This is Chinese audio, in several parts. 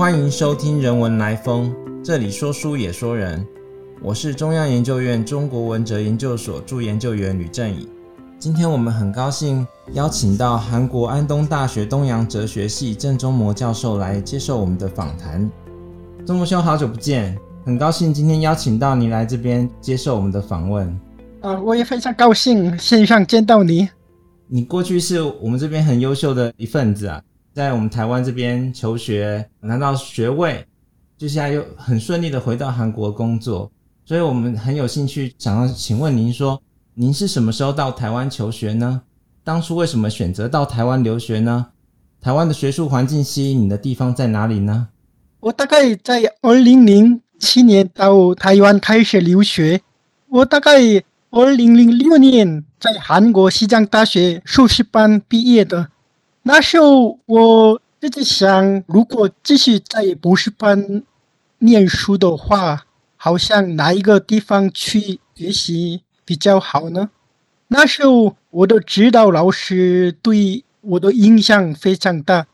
欢迎收听人文来风，这里说书也说人。我是中央研究院中国文哲研究所助研究员吕正宇。今天我们很高兴邀请到韩国安东大学东洋哲学系郑中模教授来接受我们的访谈。中模兄，好久不见，很高兴今天邀请到你来这边接受我们的访问。啊，我也非常高兴线上见到你。你过去是我们这边很优秀的一份子啊，在我们台湾这边求学，拿到学位，接下来又很顺利的回到韩国工作，所以我们很有兴趣想要请问您说，您是什么时候到台湾求学呢？当初为什么选择到台湾留学呢？台湾的学术环境吸引你的地方在哪里呢？我大概在二零零七年到台湾开始留学，我大概二零零六年。在韩国西江大学硕士班毕业的，那时候我自己想，如果继续在博士班念书的话，好像哪一个地方去学习比较好呢？那时候我的指导老师对我的印象非常大，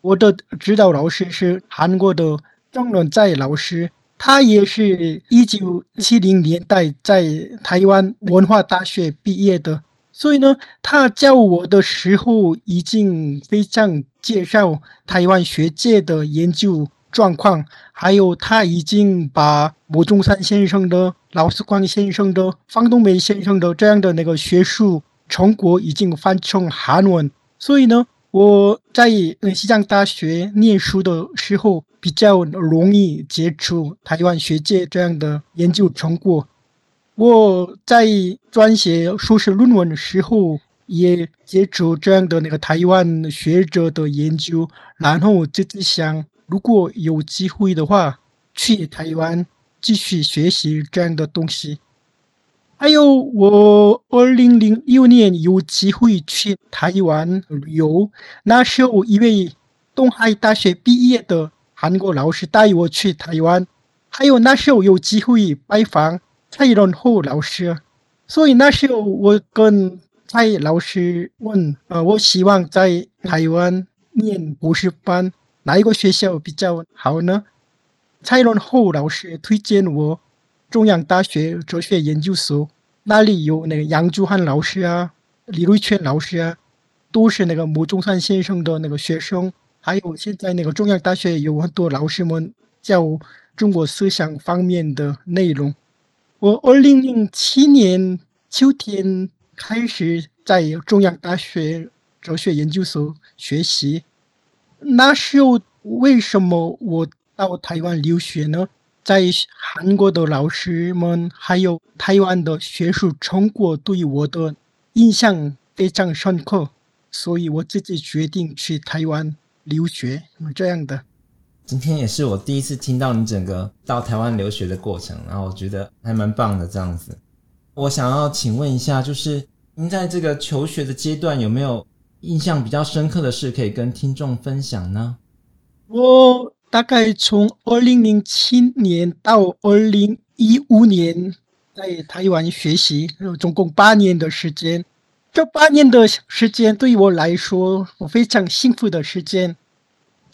我的指导老师是韩国的张伦在老师。他也是一九七零年代在台湾文化大学毕业的，所以呢，他教我的时候已经非常介绍台湾学界的研究状况，还有他已经把吴中山先生的、劳思光先生的、方东梅先生的这样的那个学术成果已经翻成韩文，所以呢。我在嗯西藏大学念书的时候，比较容易接触台湾学界这样的研究成果。我在撰写硕士论文的时候，也接触这样的那个台湾学者的研究，然后就在想，如果有机会的话，去台湾继续学习这样的东西。还有，我二零零六年有机会去台湾旅游，那时候一位东海大学毕业的韩国老师带我去台湾。还有那时候有机会拜访蔡荣厚老师，所以那时候我跟蔡老师问：呃，我希望在台湾念博士班，哪一个学校比较好呢？蔡荣厚老师推荐我。中央大学哲学研究所那里有那个杨朱汉老师啊，李瑞全老师啊，都是那个牟中山先生的那个学生。还有现在那个中央大学有很多老师们教中国思想方面的内容。我二零零七年秋天开始在中央大学哲学研究所学习。那时候为什么我到台湾留学呢？在韩国的老师们，还有台湾的学术成果，对我的印象非常深刻，所以我自己决定去台湾留学。这样的，今天也是我第一次听到你整个到台湾留学的过程，然后我觉得还蛮棒的。这样子，我想要请问一下，就是您在这个求学的阶段，有没有印象比较深刻的事可以跟听众分享呢？我。大概从二零零七年到二零一五年，在台湾学习，总共八年的时间。这八年的时间对于我来说，我非常幸福的时间。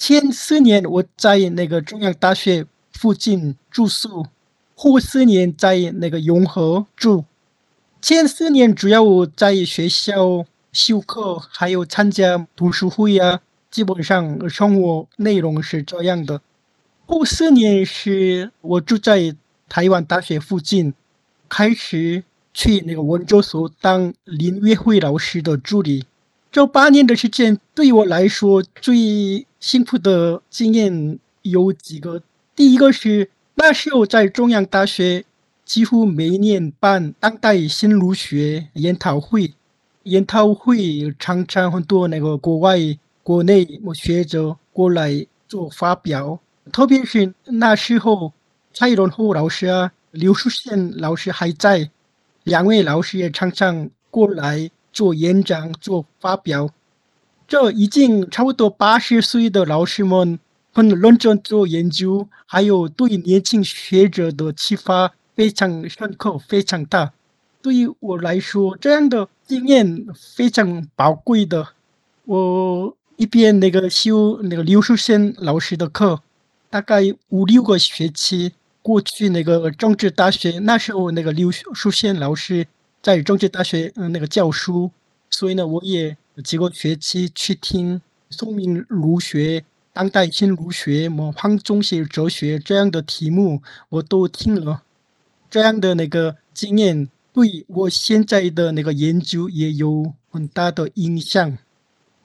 前四年我在那个中央大学附近住宿，后四年在那个永和住。前四年主要我在学校修课，还有参加读书会啊。基本上生活内容是这样的。后四年是我住在台湾大学附近，开始去那个文哲所当林月慧老师的助理。这八年的时间对我来说最幸福的经验有几个。第一个是那时候在中央大学，几乎每年办当代新儒学研讨会，研讨会常常很多那个国外。国内学者过来做发表，特别是那时候蔡荣厚老师啊、刘树宪老师还在，两位老师也常常过来做演讲、做发表。这已经差不多八十岁的老师们很认真做研究，还有对年轻学者的启发非常深刻、非常大。对于我来说，这样的经验非常宝贵的。我。一边那个修那个刘树森老师的课，大概五六个学期。过去那个政治大学，那时候那个刘淑宪老师在政治大学嗯那个教书，所以呢，我也几个学期去听宋明儒学、当代新儒学、模仿中西哲学这样的题目，我都听了。这样的那个经验对我现在的那个研究也有很大的影响。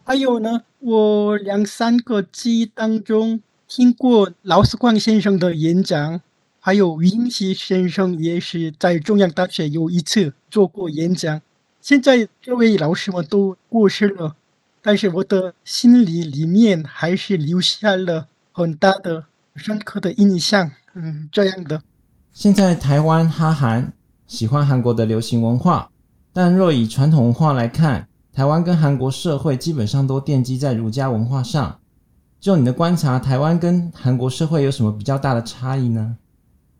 还有呢，我两三个记忆当中听过劳斯光先生的演讲。还有云溪先生也是在中央大学有一次做过演讲。现在这位老师们都过世了，但是我的心里里面还是留下了很大的深刻的印象。嗯，这样的。现在台湾哈韩喜欢韩国的流行文化，但若以传统文化来看，台湾跟韩国社会基本上都奠基在儒家文化上。就你的观察，台湾跟韩国社会有什么比较大的差异呢？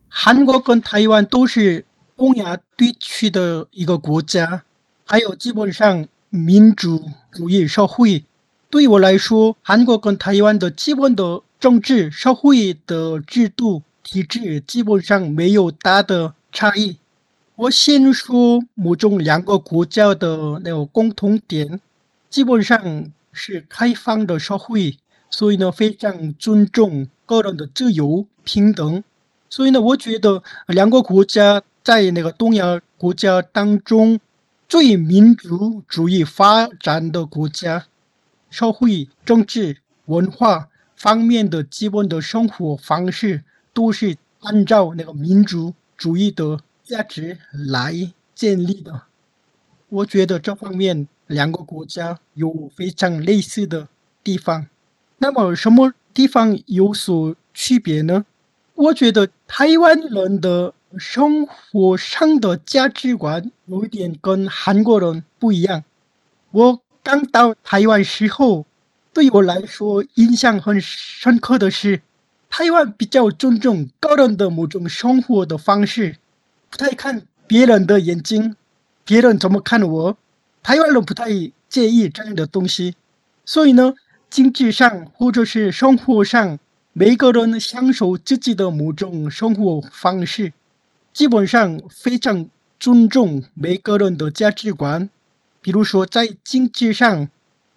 韩国跟台湾都是东亚地区的一个国家，还有基本上民主主义社会。对我来说，韩国跟台湾的基本的政治社会的制度体制基本上没有大的差异。我先说某种两个国家的那个共同点，基本上是开放的社会，所以呢非常尊重个人的自由平等。所以呢，我觉得两个国家在那个东亚国家当中最民族主义发展的国家，社会、政治、文化方面的基本的生活方式都是按照那个民族主义的价值来建立的。我觉得这方面两个国家有非常类似的地方。那么什么地方有所区别呢？我觉得台湾人的生活上的价值观有一点跟韩国人不一样。我刚到台湾时候，对我来说印象很深刻的是，台湾比较尊重个人的某种生活的方式，不太看别人的眼睛，别人怎么看我，台湾人不太介意这样的东西。所以呢，经济上或者是生活上。每个人享受自己的某种生活方式，基本上非常尊重每个人的价值观。比如说，在经济上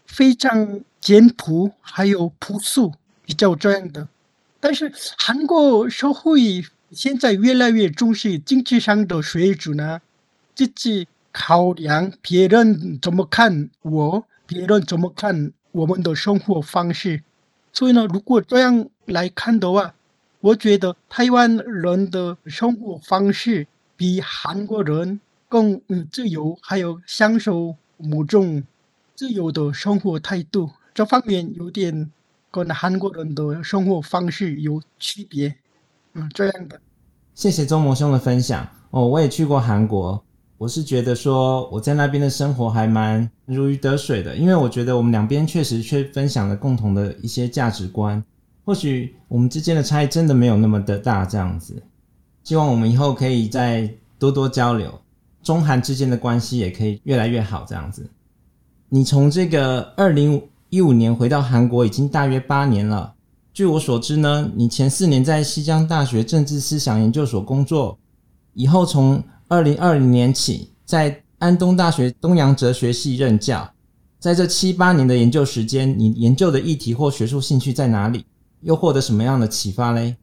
非常简朴，还有朴素，比较这样的。但是韩国社会现在越来越重视经济上的水准呢，自己考量别人怎么看我，别人怎么看我们的生活方式。所以呢，如果这样来看的话，我觉得台湾人的生活方式比韩国人更自由，还有享受某种自由的生活态度。这方面有点跟韩国人的生活方式有区别。嗯，这样的。谢谢周模兄的分享。哦，我也去过韩国。我是觉得说我在那边的生活还蛮如鱼得水的，因为我觉得我们两边确实却分享了共同的一些价值观，或许我们之间的差异真的没有那么的大，这样子。希望我们以后可以再多多交流，中韩之间的关系也可以越来越好，这样子。你从这个二零一五年回到韩国已经大约八年了，据我所知呢，你前四年在西江大学政治思想研究所工作，以后从二零二零年起，在安东大学东洋哲学系任教。在这七八年的研究时间，你研究的议题或学术兴趣在哪里？又获得什么样的启发嘞？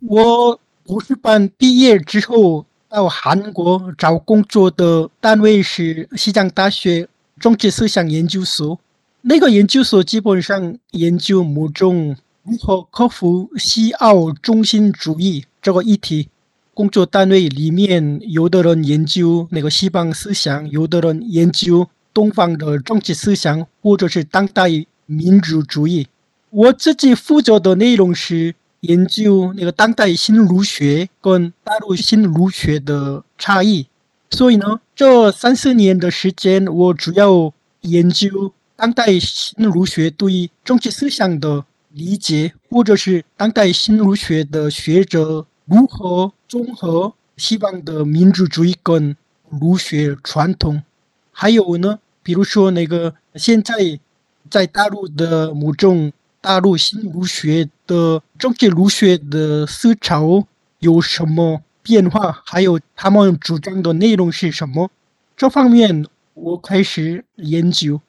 我博士班毕业之后，到韩国找工作的单位是西藏大学政治思想研究所。那个研究所基本上研究某种如何克服西澳中心主义这个议题。工作单位里面，有的人研究那个西方思想，有的人研究东方的政治思想，或者是当代民主主义。我自己负责的内容是研究那个当代新儒学跟大陆新儒学的差异。所以呢，这三四年的时间，我主要研究当代新儒学对政治思想的理解，或者是当代新儒学的学者。如何综合西方的民主主义跟儒学传统？还有呢，比如说那个现在在大陆的某种大陆新儒学的政治儒学的思潮有什么变化，还有他们主张的内容是什么？这方面我开始研究，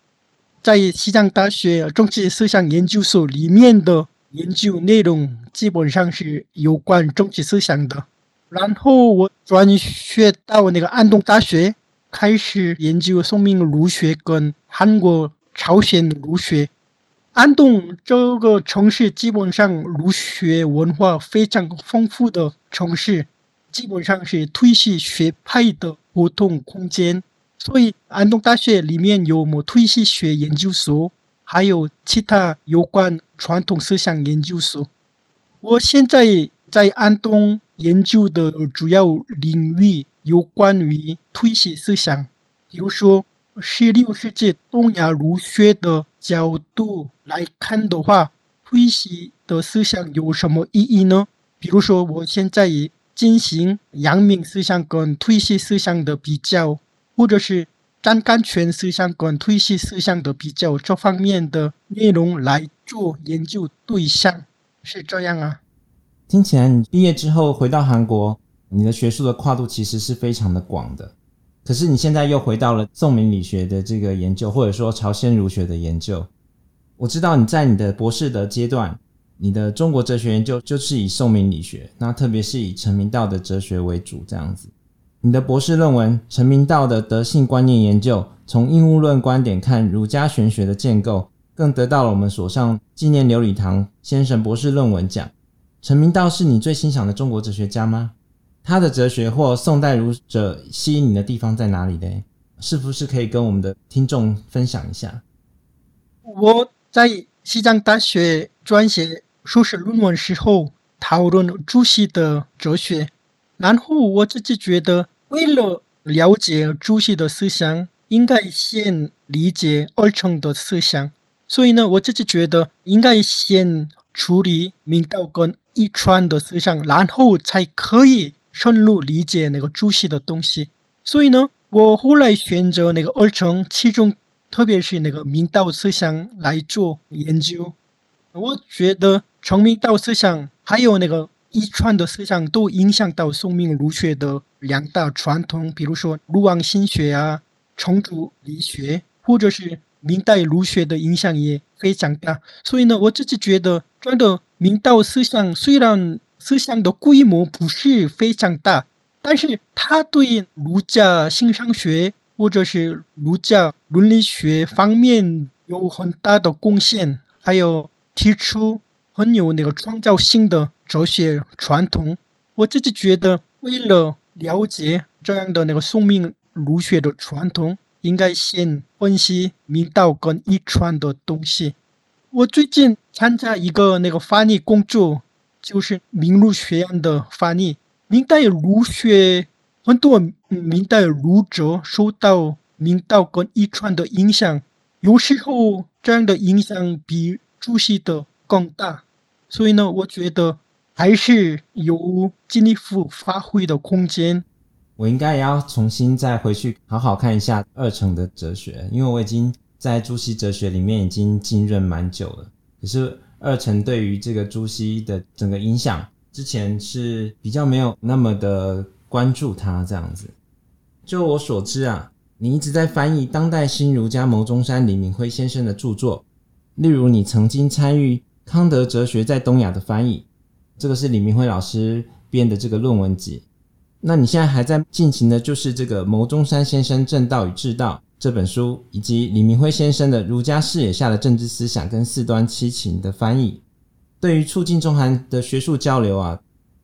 在西藏大学政治思想研究所里面的研究内容基本上是有关政治思想的。然后我转学到那个安东大学，开始研究宋明儒学跟韩国朝鲜儒学。安东这个城市基本上儒学文化非常丰富的城市，基本上是推系学派的活动空间。所以安东大学里面有么推系学研究所，还有其他有关传统思想研究所。我现在在安东。研究的主要领域有关于推系思想，比如说十六世纪东亚儒学的角度来看的话，推系的思想有什么意义呢？比如说，我现在进行阳明思想跟推系思想的比较，或者是张干泉思想跟推系思想的比较，这方面的内容来做研究对象，是这样啊。听起来，你毕业之后回到韩国，你的学术的跨度其实是非常的广的。可是你现在又回到了宋明理学的这个研究，或者说朝鲜儒学的研究。我知道你在你的博士的阶段，你的中国哲学研究就是以宋明理学，那特别是以陈明道的哲学为主这样子。你的博士论文《陈明道的德性观念研究：从应物论观点看儒家玄学的建构》，更得到了我们所上纪念刘礼堂先生博士论文奖。陈明道是你最欣赏的中国哲学家吗？他的哲学或宋代儒者吸引你的地方在哪里呢？是不是可以跟我们的听众分享一下？我在西藏大学撰写硕士论文时候，讨论朱熹的哲学，然后我自己觉得，为了了解朱熹的思想，应该先理解二程的思想，所以呢，我自己觉得应该先处理明道跟。一川的思想，然后才可以深入理解那个朱熹的东西。所以呢，我后来选择那个二程，其中特别是那个明道思想来做研究。我觉得从明道思想还有那个一川的思想，都影响到宋明儒学的两大传统，比如说鲁王心学啊、程朱理学，或者是明代儒学的影响也非常大。所以呢，我自己觉得真的。明道思想虽然思想的规模不是非常大，但是他对儒家形上学或者是儒家伦理学方面有很大的贡献，还有提出很有那个创造性的哲学传统。我自己觉得，为了了解这样的那个宋明儒学的传统，应该先分析明道跟一传的东西。我最近参加一个那个翻译工作，就是明儒学院的翻译。明代儒学很多明代儒者受到明道跟一传的影响，有时候这样的影响比朱熹的更大。所以呢，我觉得还是有进一步发挥的空间。我应该也要重新再回去好好看一下二程的哲学，因为我已经。在朱熹哲学里面已经浸润蛮久了，可是二程对于这个朱熹的整个影响，之前是比较没有那么的关注他这样子。就我所知啊，你一直在翻译当代新儒家牟中山李明辉先生的著作，例如你曾经参与康德哲学在东亚的翻译，这个是李明辉老师编的这个论文集。那你现在还在进行的就是这个牟中山先生正道与治道。这本书以及李明辉先生的《儒家视野下的政治思想》跟《四端七情》的翻译，对于促进中韩的学术交流啊，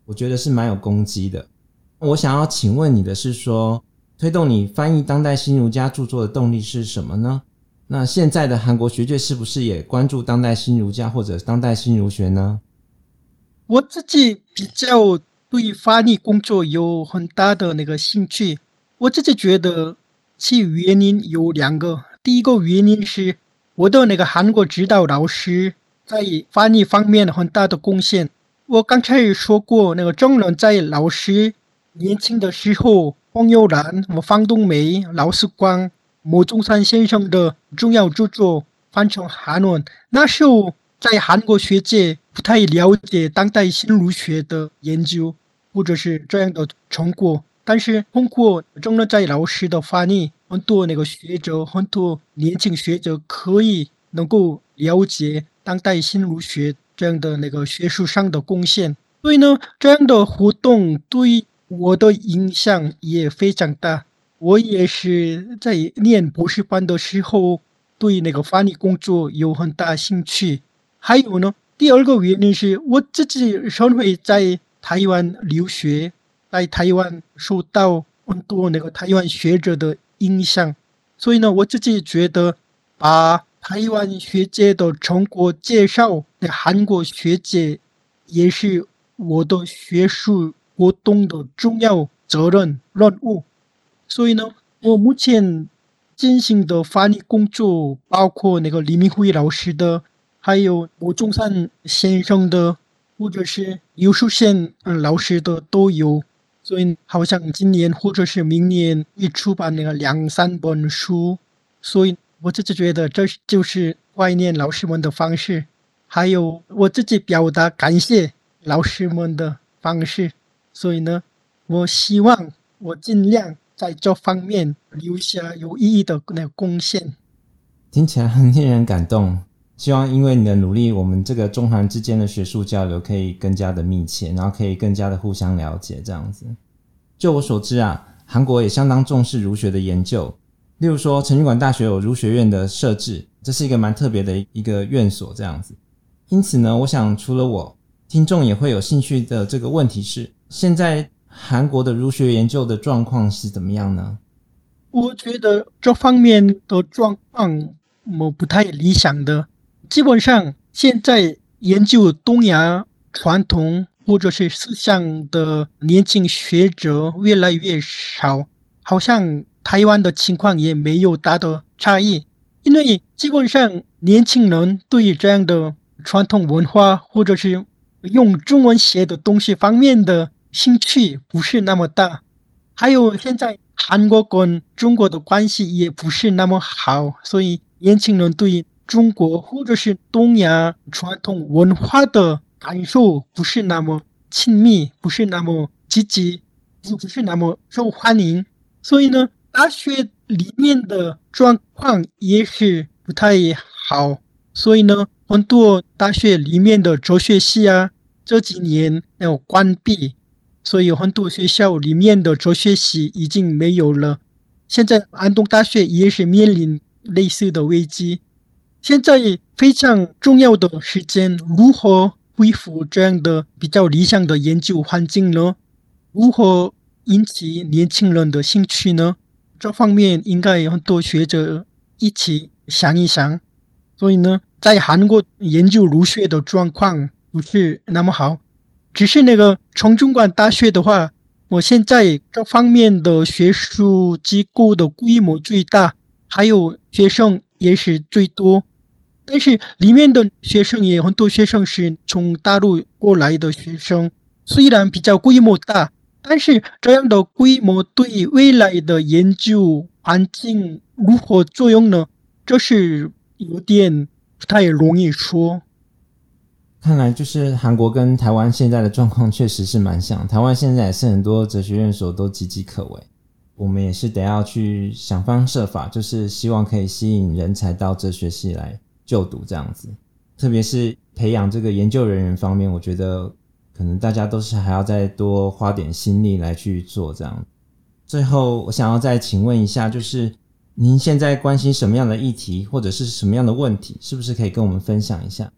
我觉得是蛮有攻击的。我想要请问你的是说，推动你翻译当代新儒家著作的动力是什么呢？那现在的韩国学界是不是也关注当代新儒家或者当代新儒学呢？我自己比较对翻译工作有很大的那个兴趣，我自己觉得。其原因有两个，第一个原因是我的那个韩国指导老师在翻译方面很大的贡献。我刚才说过，那个郑伦在老师年轻的时候，黄友兰、我方东梅、劳思光、牟中山先生的重要著作翻成韩文，那时候在韩国学界不太了解当代新儒学的研究，或者是这样的成果。但是通过中乐在老师的翻译，很多那个学者，很多年轻学者可以能够了解当代新儒学这样的那个学术上的贡献。所以呢，这样的活动对我的影响也非常大。我也是在念博士班的时候，对那个翻译工作有很大兴趣。还有呢，第二个原因是我自己身为在台湾留学。在台湾受到很多那个台湾学者的影响，所以呢，我自己觉得把台湾学界的成果介绍给韩国学界，也是我的学术活动的重要责任任务。所以呢，我目前进行的翻译工作，包括那个李明辉老师的，还有吴中山先生的，或者是刘树宪老师的都有。所以好像今年或者是明年会出版那个两三本书，所以我自己觉得这就是怀念老师们的方式，还有我自己表达感谢老师们的方式。所以呢，我希望我尽量在这方面留下有意义的那个贡献。听起来很令人感动。希望因为你的努力，我们这个中韩之间的学术交流可以更加的密切，然后可以更加的互相了解。这样子，就我所知啊，韩国也相当重视儒学的研究。例如说，成均馆大学有儒学院的设置，这是一个蛮特别的一个院所。这样子，因此呢，我想除了我，听众也会有兴趣的这个问题是：现在韩国的儒学研究的状况是怎么样呢？我觉得这方面的状况我不太理想的。基本上，现在研究东亚传统或者是思想的年轻学者越来越少，好像台湾的情况也没有大的差异。因为基本上年轻人对于这样的传统文化或者是用中文写的东西方面的兴趣不是那么大。还有现在韩国跟中国的关系也不是那么好，所以年轻人对。中国或者是东亚传统文化的感受不是那么亲密，不是那么积极，也不是那么受欢迎。所以呢，大学里面的状况也是不太好。所以呢，很多大学里面的哲学系啊，这几年要关闭，所以很多学校里面的哲学系已经没有了。现在安东大学也是面临类似的危机。现在非常重要的时间，如何恢复这样的比较理想的研究环境呢？如何引起年轻人的兴趣呢？这方面应该有很多学者一起想一想。所以呢，在韩国研究儒学的状况不是那么好，只是那个从中馆大学的话，我现在这方面的学术机构的规模最大，还有学生也是最多。但是里面的学生也很多，学生是从大陆过来的学生，虽然比较规模大，但是这样的规模对未来的研究环境如何作用呢？这是有点不太容易说。看来就是韩国跟台湾现在的状况确实是蛮像，台湾现在也是很多哲学院所都岌岌可危，我们也是得要去想方设法，就是希望可以吸引人才到哲学系来。就读这样子，特别是培养这个研究人员方面，我觉得可能大家都是还要再多花点心力来去做这样。最后，我想要再请问一下，就是您现在关心什么样的议题，或者是什么样的问题，是不是可以跟我们分享一下？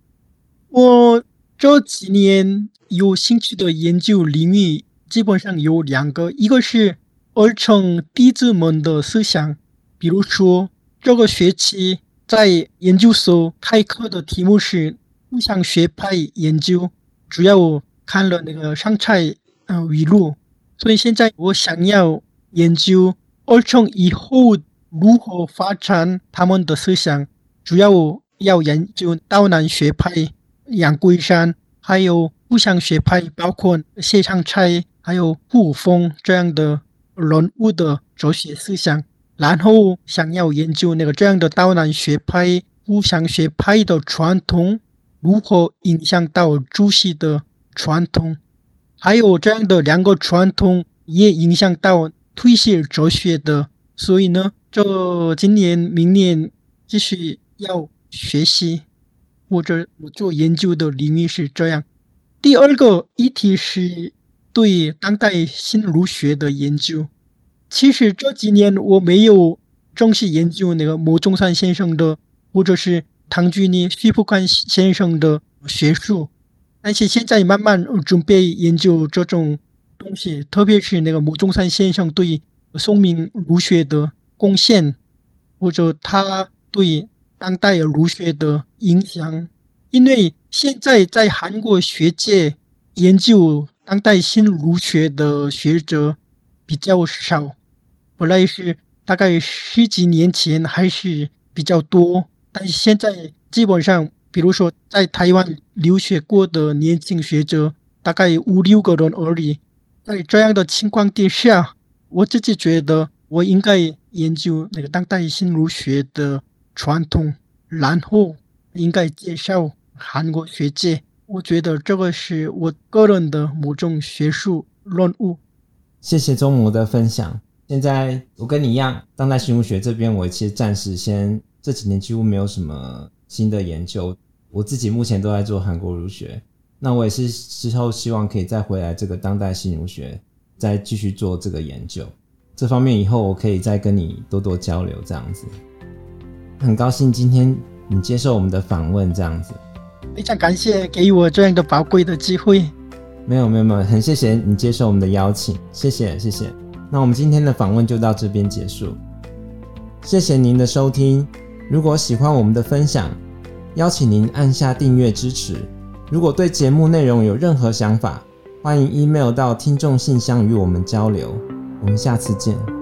我这几年有兴趣的研究领域基本上有两个，一个是儿童弟子们的思想，比如说这个学期。在研究所开课的题目是互相学派研究，主要看了那个上菜呃语录，所以现在我想要研究儿童以后如何发展他们的思想，主要要研究道南学派、杨桂山，还有互相学派，包括谢长菜，还有顾风这样的人物的哲学思想。然后想要研究那个这样的道南学派、互相学派的传统如何影响到朱熹的传统，还有这样的两个传统也影响到推卸哲学的。所以呢，这今年、明年继续要学习或者我做研究的领域是这样。第二个议题是对当代新儒学的研究。其实这几年我没有正式研究那个牟中山先生的，或者是。唐居尼、徐福宽先生的学术，但是现在慢慢准备研究这种东西，特别是那个牟中山先生对宋明儒学的贡献，或者他对当代儒学的影响。因为现在在韩国学界研究当代新儒学的学者比较少，本来是大概十几年前还是比较多。但是现在基本上，比如说在台湾留学过的年轻学者，大概五六个人而已。在这样的情况底下，我自己觉得我应该研究那个当代新儒学的传统，然后应该介绍韩国学界。我觉得这个是我个人的某种学术任务。谢谢周模的分享。现在我跟你一样，当代新儒学这边，我其实暂时先。这几年几乎没有什么新的研究，我自己目前都在做韩国儒学。那我也是之后希望可以再回来这个当代新儒学，再继续做这个研究。这方面以后我可以再跟你多多交流，这样子。很高兴今天你接受我们的访问，这样子。非常感谢给予我这样的宝贵的机会。没有没有没有，很谢谢你接受我们的邀请，谢谢谢谢。那我们今天的访问就到这边结束，谢谢您的收听。如果喜欢我们的分享，邀请您按下订阅支持。如果对节目内容有任何想法，欢迎 email 到听众信箱与我们交流。我们下次见。